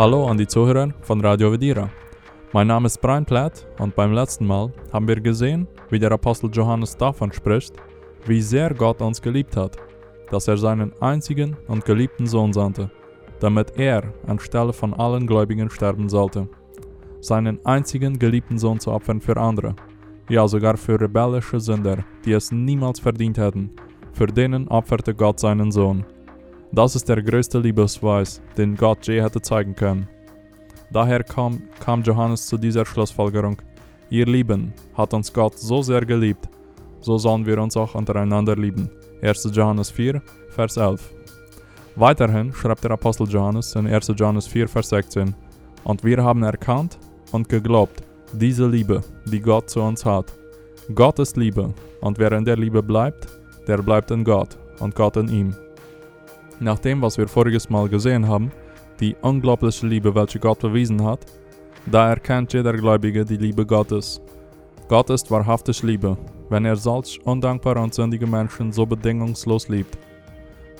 Hallo an die Zuhörer von Radio Vedira. Mein Name ist Brian Platt und beim letzten Mal haben wir gesehen, wie der Apostel Johannes davon spricht, wie sehr Gott uns geliebt hat, dass er seinen einzigen und geliebten Sohn sandte, damit er anstelle von allen Gläubigen sterben sollte. Seinen einzigen geliebten Sohn zu opfern für andere, ja sogar für rebellische Sünder, die es niemals verdient hätten, für denen opferte Gott seinen Sohn. Das ist der größte Liebesbeweis, den Gott je hätte zeigen können. Daher kam, kam Johannes zu dieser Schlussfolgerung. Ihr Lieben hat uns Gott so sehr geliebt, so sollen wir uns auch untereinander lieben. 1. Johannes 4, Vers 11. Weiterhin schreibt der Apostel Johannes in 1. Johannes 4, Vers 16, Und wir haben erkannt und geglaubt, diese Liebe, die Gott zu uns hat. Gott ist Liebe, und wer in der Liebe bleibt, der bleibt in Gott und Gott in ihm. Nach dem, was wir voriges Mal gesehen haben, die unglaubliche Liebe, welche Gott bewiesen hat, da erkennt jeder Gläubige die Liebe Gottes. Gott ist wahrhaftig Liebe, wenn er solch undankbare und sündige Menschen so bedingungslos liebt.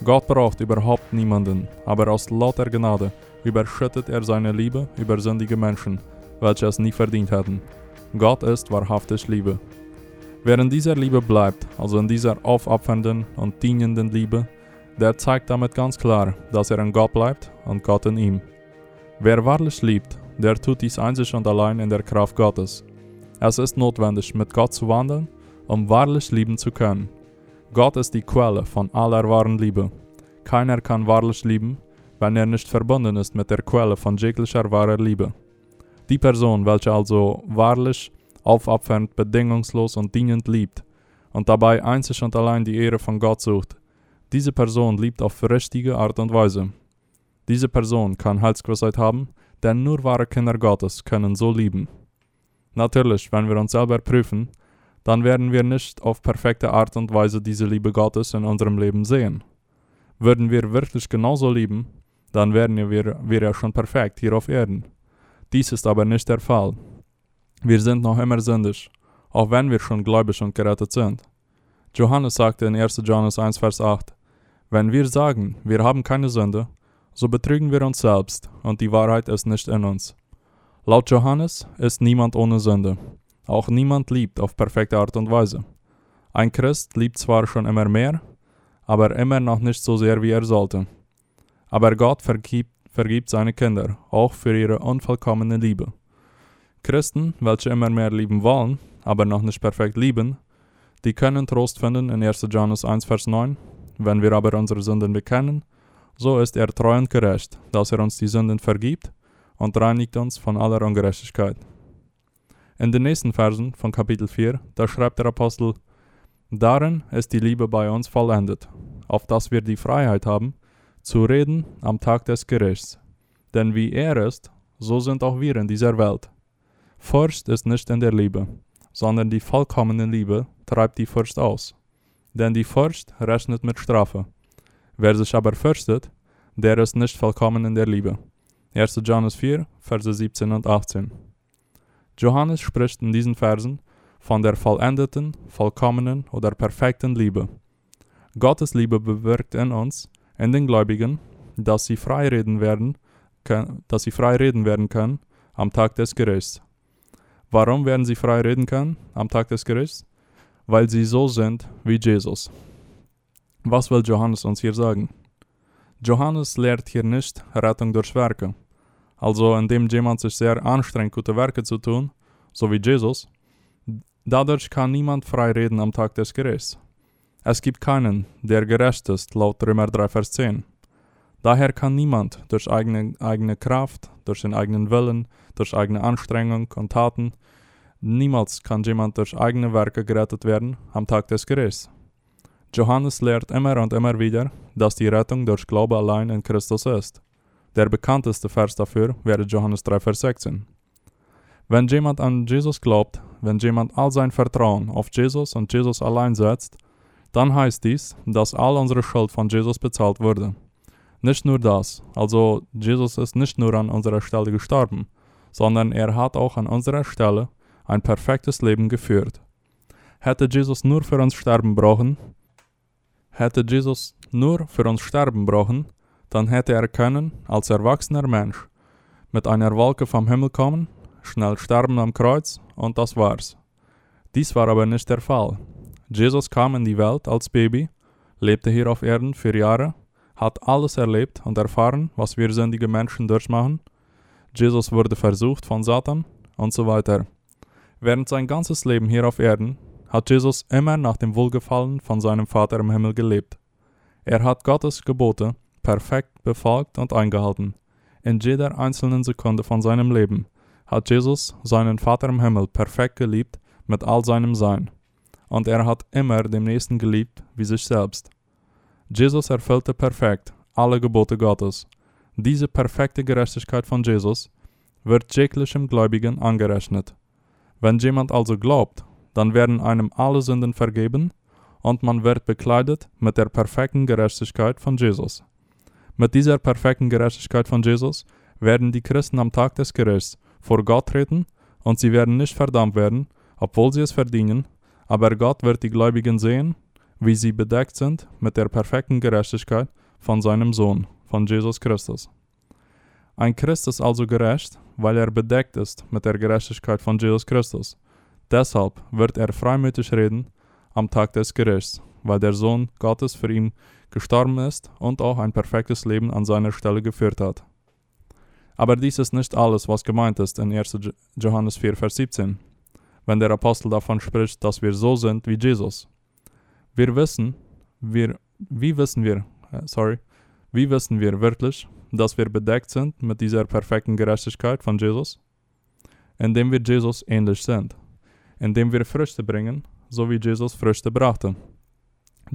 Gott braucht überhaupt niemanden, aber aus lauter Gnade überschüttet er seine Liebe über sündige Menschen, welche es nie verdient hätten. Gott ist wahrhaftig Liebe. Wer in dieser Liebe bleibt, also in dieser aufopfernden und dienenden Liebe, der zeigt damit ganz klar, dass er in Gott bleibt und Gott in ihm. Wer wahrlich liebt, der tut dies einzig und allein in der Kraft Gottes. Es ist notwendig, mit Gott zu wandeln, um wahrlich lieben zu können. Gott ist die Quelle von aller wahren Liebe. Keiner kann wahrlich lieben, wenn er nicht verbunden ist mit der Quelle von jeglicher wahrer Liebe. Die Person, welche also wahrlich, aufopfernd, bedingungslos und dienend liebt und dabei einzig und allein die Ehre von Gott sucht, diese Person liebt auf richtige Art und Weise. Diese Person kann Heilsgewissheit haben, denn nur wahre Kinder Gottes können so lieben. Natürlich, wenn wir uns selber prüfen, dann werden wir nicht auf perfekte Art und Weise diese Liebe Gottes in unserem Leben sehen. Würden wir wirklich genauso lieben, dann wären wir, wir ja schon perfekt hier auf Erden. Dies ist aber nicht der Fall. Wir sind noch immer sündig, auch wenn wir schon gläubig und gerettet sind. Johannes sagte in 1. Johannes 1, Vers 8, wenn wir sagen, wir haben keine Sünde, so betrügen wir uns selbst und die Wahrheit ist nicht in uns. Laut Johannes ist niemand ohne Sünde. Auch niemand liebt auf perfekte Art und Weise. Ein Christ liebt zwar schon immer mehr, aber immer noch nicht so sehr wie er sollte. Aber Gott vergibt, vergibt seine Kinder, auch für ihre unvollkommene Liebe. Christen, welche immer mehr lieben wollen, aber noch nicht perfekt lieben, die können Trost finden in 1. Johannes 1, Vers 9 wenn wir aber unsere Sünden bekennen, so ist er treu und gerecht, dass er uns die Sünden vergibt und reinigt uns von aller Ungerechtigkeit. In den nächsten Versen von Kapitel 4, da schreibt der Apostel, Darin ist die Liebe bei uns vollendet, auf dass wir die Freiheit haben, zu reden am Tag des Gerichts. Denn wie er ist, so sind auch wir in dieser Welt. Furcht ist nicht in der Liebe, sondern die vollkommene Liebe treibt die Furcht aus denn die Furcht rechnet mit Strafe. Wer sich aber fürchtet, der ist nicht vollkommen in der Liebe. 1. Johannes 4, Verse 17 und 18. Johannes spricht in diesen Versen von der vollendeten, vollkommenen oder perfekten Liebe. Gottes Liebe bewirkt in uns, in den Gläubigen, dass sie frei reden werden, dass sie frei reden werden können am Tag des Gerichts. Warum werden sie frei reden können am Tag des Gerichts? Weil sie so sind wie Jesus. Was will Johannes uns hier sagen? Johannes lehrt hier nicht Rettung durch Werke. Also indem jemand sich sehr anstrengt, gute Werke zu tun, so wie Jesus, dadurch kann niemand frei reden am Tag des Gerichts. Es gibt keinen, der gerecht ist, laut Römer 3, Vers 10. Daher kann niemand durch eigene, eigene Kraft, durch den eigenen Willen, durch eigene Anstrengung und Taten Niemals kann jemand durch eigene Werke gerettet werden am Tag des Gerichts. Johannes lehrt immer und immer wieder, dass die Rettung durch Glaube allein in Christus ist. Der bekannteste Vers dafür wäre Johannes 3, Vers 16. Wenn jemand an Jesus glaubt, wenn jemand all sein Vertrauen auf Jesus und Jesus allein setzt, dann heißt dies, dass all unsere Schuld von Jesus bezahlt wurde. Nicht nur das, also Jesus ist nicht nur an unserer Stelle gestorben, sondern er hat auch an unserer Stelle ein perfektes Leben geführt. Hätte Jesus nur für uns sterben brauchen, hätte Jesus nur für uns sterben brauchen, dann hätte er können, als erwachsener Mensch, mit einer Wolke vom Himmel kommen, schnell sterben am Kreuz und das war's. Dies war aber nicht der Fall. Jesus kam in die Welt als Baby, lebte hier auf Erden für Jahre, hat alles erlebt und erfahren, was wir sündige Menschen durchmachen. Jesus wurde versucht von Satan und so weiter. Während sein ganzes Leben hier auf Erden hat Jesus immer nach dem Wohlgefallen von seinem Vater im Himmel gelebt. Er hat Gottes Gebote perfekt befolgt und eingehalten. In jeder einzelnen Sekunde von seinem Leben hat Jesus seinen Vater im Himmel perfekt geliebt mit all seinem Sein. Und er hat immer den Nächsten geliebt wie sich selbst. Jesus erfüllte perfekt alle Gebote Gottes. Diese perfekte Gerechtigkeit von Jesus wird jeglichem Gläubigen angerechnet. Wenn jemand also glaubt, dann werden einem alle Sünden vergeben und man wird bekleidet mit der perfekten Gerechtigkeit von Jesus. Mit dieser perfekten Gerechtigkeit von Jesus werden die Christen am Tag des Gerichts vor Gott treten und sie werden nicht verdammt werden, obwohl sie es verdienen, aber Gott wird die Gläubigen sehen, wie sie bedeckt sind mit der perfekten Gerechtigkeit von seinem Sohn, von Jesus Christus. Ein Christ ist also gerecht, weil er bedeckt ist mit der Gerechtigkeit von Jesus Christus. Deshalb wird er freimütig reden am Tag des Gerichts, weil der Sohn Gottes für ihn gestorben ist und auch ein perfektes Leben an seiner Stelle geführt hat. Aber dies ist nicht alles, was gemeint ist in 1. Johannes 4, Vers 17, wenn der Apostel davon spricht, dass wir so sind wie Jesus. Wir wissen, wir, wie wissen wir, äh, sorry, wie wissen wir wirklich, dass wir bedeckt sind mit dieser perfekten Gerechtigkeit von Jesus? Indem wir Jesus ähnlich sind, indem wir Früchte bringen, so wie Jesus Früchte brachte.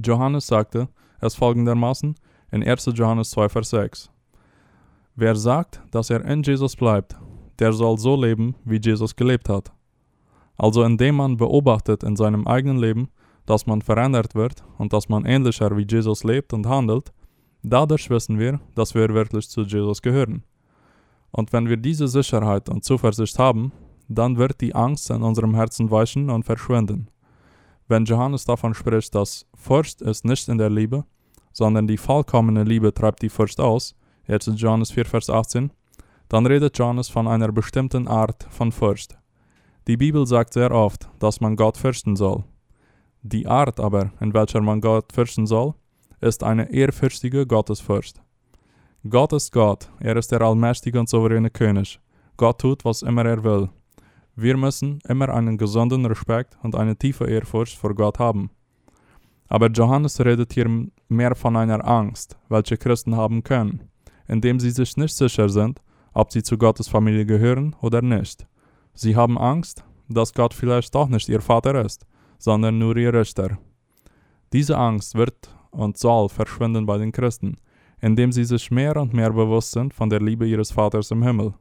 Johannes sagte, es folgendermaßen in 1. Johannes 2, Vers 6. Wer sagt, dass er in Jesus bleibt, der soll so leben, wie Jesus gelebt hat. Also indem man beobachtet in seinem eigenen Leben, dass man verändert wird und dass man ähnlicher wie Jesus lebt und handelt, dadurch wissen wir, dass wir wirklich zu Jesus gehören. Und wenn wir diese Sicherheit und Zuversicht haben, dann wird die Angst in unserem Herzen weichen und verschwinden. Wenn Johannes davon spricht, dass Furcht ist nicht in der Liebe, sondern die vollkommene Liebe treibt die Furcht aus, jetzt in Johannes 4, Vers 18, dann redet Johannes von einer bestimmten Art von Furcht. Die Bibel sagt sehr oft, dass man Gott fürchten soll. Die Art aber, in welcher man Gott fürchten soll, ist eine ehrfürchtige Gottesfurcht. Gott ist Gott, er ist der allmächtige und souveräne König. Gott tut, was immer er will. Wir müssen immer einen gesunden Respekt und eine tiefe Ehrfurcht vor Gott haben. Aber Johannes redet hier mehr von einer Angst, welche Christen haben können, indem sie sich nicht sicher sind, ob sie zu Gottes Familie gehören oder nicht. Sie haben Angst, dass Gott vielleicht doch nicht ihr Vater ist, sondern nur ihr Richter. Diese Angst wird und soll verschwinden bei den Christen, indem sie sich mehr und mehr bewusst sind von der Liebe ihres Vaters im Himmel.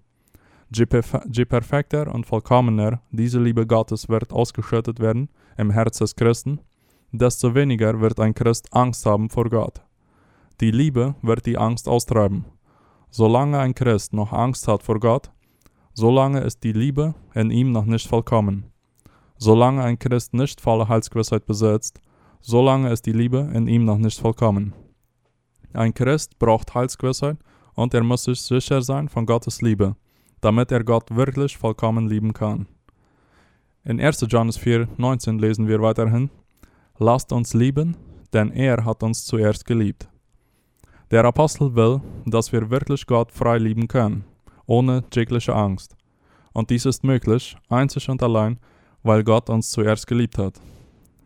Je perfekter und vollkommener diese Liebe Gottes wird ausgeschüttet werden im Herz des Christen, desto weniger wird ein Christ Angst haben vor Gott. Die Liebe wird die Angst austreiben. Solange ein Christ noch Angst hat vor Gott, solange ist die Liebe in ihm noch nicht vollkommen. Solange ein Christ nicht volle Heilsgewissheit besitzt, solange ist die Liebe in ihm noch nicht vollkommen. Ein Christ braucht Heilsgewissheit und er muss sich sicher sein von Gottes Liebe damit er Gott wirklich vollkommen lieben kann. In 1. Johannes 4, 19 lesen wir weiterhin, Lasst uns lieben, denn er hat uns zuerst geliebt. Der Apostel will, dass wir wirklich Gott frei lieben können, ohne jegliche Angst. Und dies ist möglich, einzig und allein, weil Gott uns zuerst geliebt hat.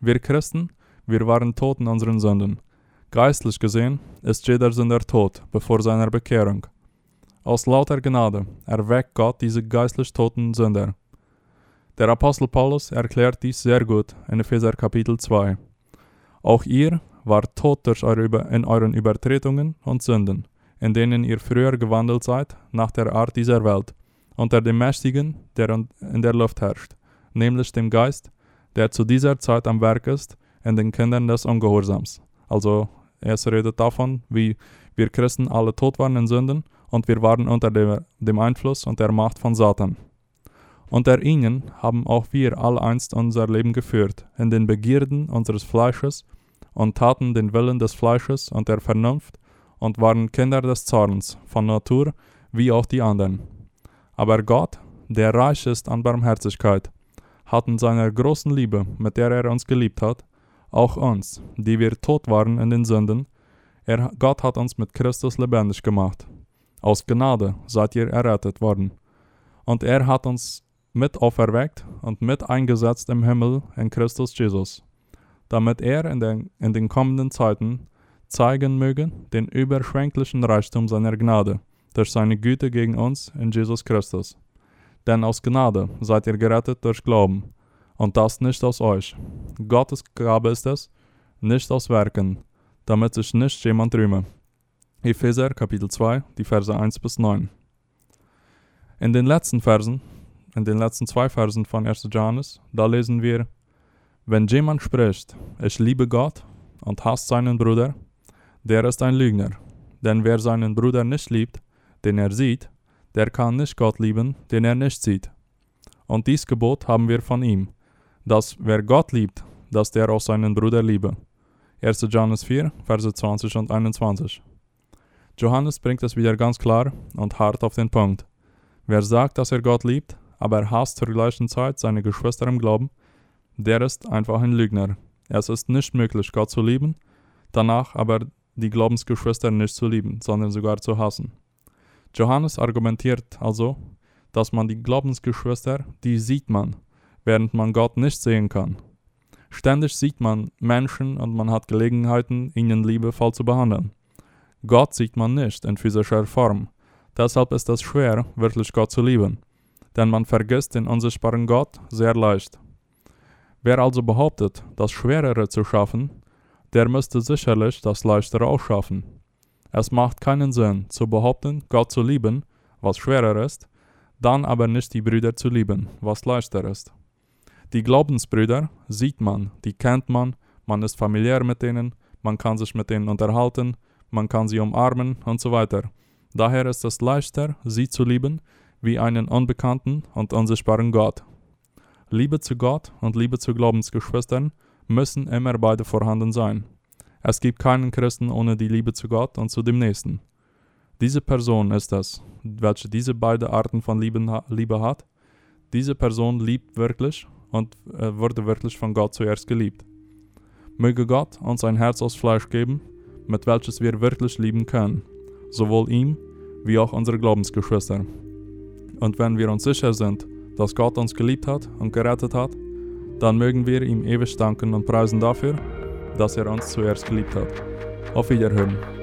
Wir Christen, wir waren tot in unseren Sünden. Geistlich gesehen ist jeder Sünder tot, bevor seiner Bekehrung. Aus lauter Gnade erweckt Gott diese geistlich toten Sünder. Der Apostel Paulus erklärt dies sehr gut in Epheser Kapitel 2. Auch ihr wart tot durch eure in euren Übertretungen und Sünden, in denen ihr früher gewandelt seid, nach der Art dieser Welt, unter dem Mächtigen, der in der Luft herrscht, nämlich dem Geist, der zu dieser Zeit am Werk ist, in den Kindern des Ungehorsams. Also, es redet davon, wie wir Christen alle tot waren in Sünden und wir waren unter dem Einfluss und der Macht von Satan. Unter ihnen haben auch wir alleinst unser Leben geführt, in den Begierden unseres Fleisches und taten den Willen des Fleisches und der Vernunft und waren Kinder des Zorns, von Natur wie auch die anderen. Aber Gott, der reich ist an Barmherzigkeit, hat in seiner großen Liebe, mit der er uns geliebt hat, auch uns, die wir tot waren in den Sünden, er, Gott hat uns mit Christus lebendig gemacht. Aus Gnade seid ihr errettet worden. Und er hat uns mit auferweckt und mit eingesetzt im Himmel in Christus Jesus, damit er in den, in den kommenden Zeiten zeigen möge den überschwänglichen Reichtum seiner Gnade durch seine Güte gegen uns in Jesus Christus. Denn aus Gnade seid ihr gerettet durch Glauben, und das nicht aus euch. Gottes Gabe ist es, nicht aus Werken, damit sich nicht jemand rühme. Epheser Kapitel 2, die Verse 1 bis 9. In den letzten Versen, in den letzten zwei Versen von 1. Johannes, da lesen wir, wenn jemand spricht, ich liebe Gott und hasst seinen Bruder, der ist ein Lügner. Denn wer seinen Bruder nicht liebt, den er sieht, der kann nicht Gott lieben, den er nicht sieht. Und dies Gebot haben wir von ihm, dass wer Gott liebt, dass der auch seinen Bruder liebe. 1. Johannes 4, Verse 20 und 21. Johannes bringt es wieder ganz klar und hart auf den Punkt. Wer sagt, dass er Gott liebt, aber hasst zur gleichen Zeit seine Geschwister im Glauben, der ist einfach ein Lügner. Es ist nicht möglich, Gott zu lieben, danach aber die Glaubensgeschwister nicht zu lieben, sondern sogar zu hassen. Johannes argumentiert also, dass man die Glaubensgeschwister, die sieht man, während man Gott nicht sehen kann. Ständig sieht man Menschen und man hat Gelegenheiten, ihnen liebevoll zu behandeln. Gott sieht man nicht in physischer Form. Deshalb ist es schwer, wirklich Gott zu lieben. Denn man vergisst den unsichtbaren Gott sehr leicht. Wer also behauptet, das Schwerere zu schaffen, der müsste sicherlich das Leichtere auch schaffen. Es macht keinen Sinn, zu behaupten, Gott zu lieben, was schwerer ist, dann aber nicht die Brüder zu lieben, was leichter ist. Die Glaubensbrüder sieht man, die kennt man, man ist familiär mit denen, man kann sich mit denen unterhalten, man kann sie umarmen und so weiter. Daher ist es leichter, sie zu lieben, wie einen unbekannten und unsichtbaren Gott. Liebe zu Gott und Liebe zu Glaubensgeschwistern müssen immer beide vorhanden sein. Es gibt keinen Christen ohne die Liebe zu Gott und zu dem Nächsten. Diese Person ist es, welche diese beiden Arten von Liebe hat. Diese Person liebt wirklich und äh, wurde wirklich von Gott zuerst geliebt. Möge Gott uns ein Herz aus Fleisch geben, mit welches wir wirklich lieben können, sowohl ihm wie auch unsere Glaubensgeschwister. Und wenn wir uns sicher sind, dass Gott uns geliebt hat und gerettet hat, dann mögen wir ihm ewig danken und preisen dafür, dass er uns zuerst geliebt hat. Auf Wiederhören.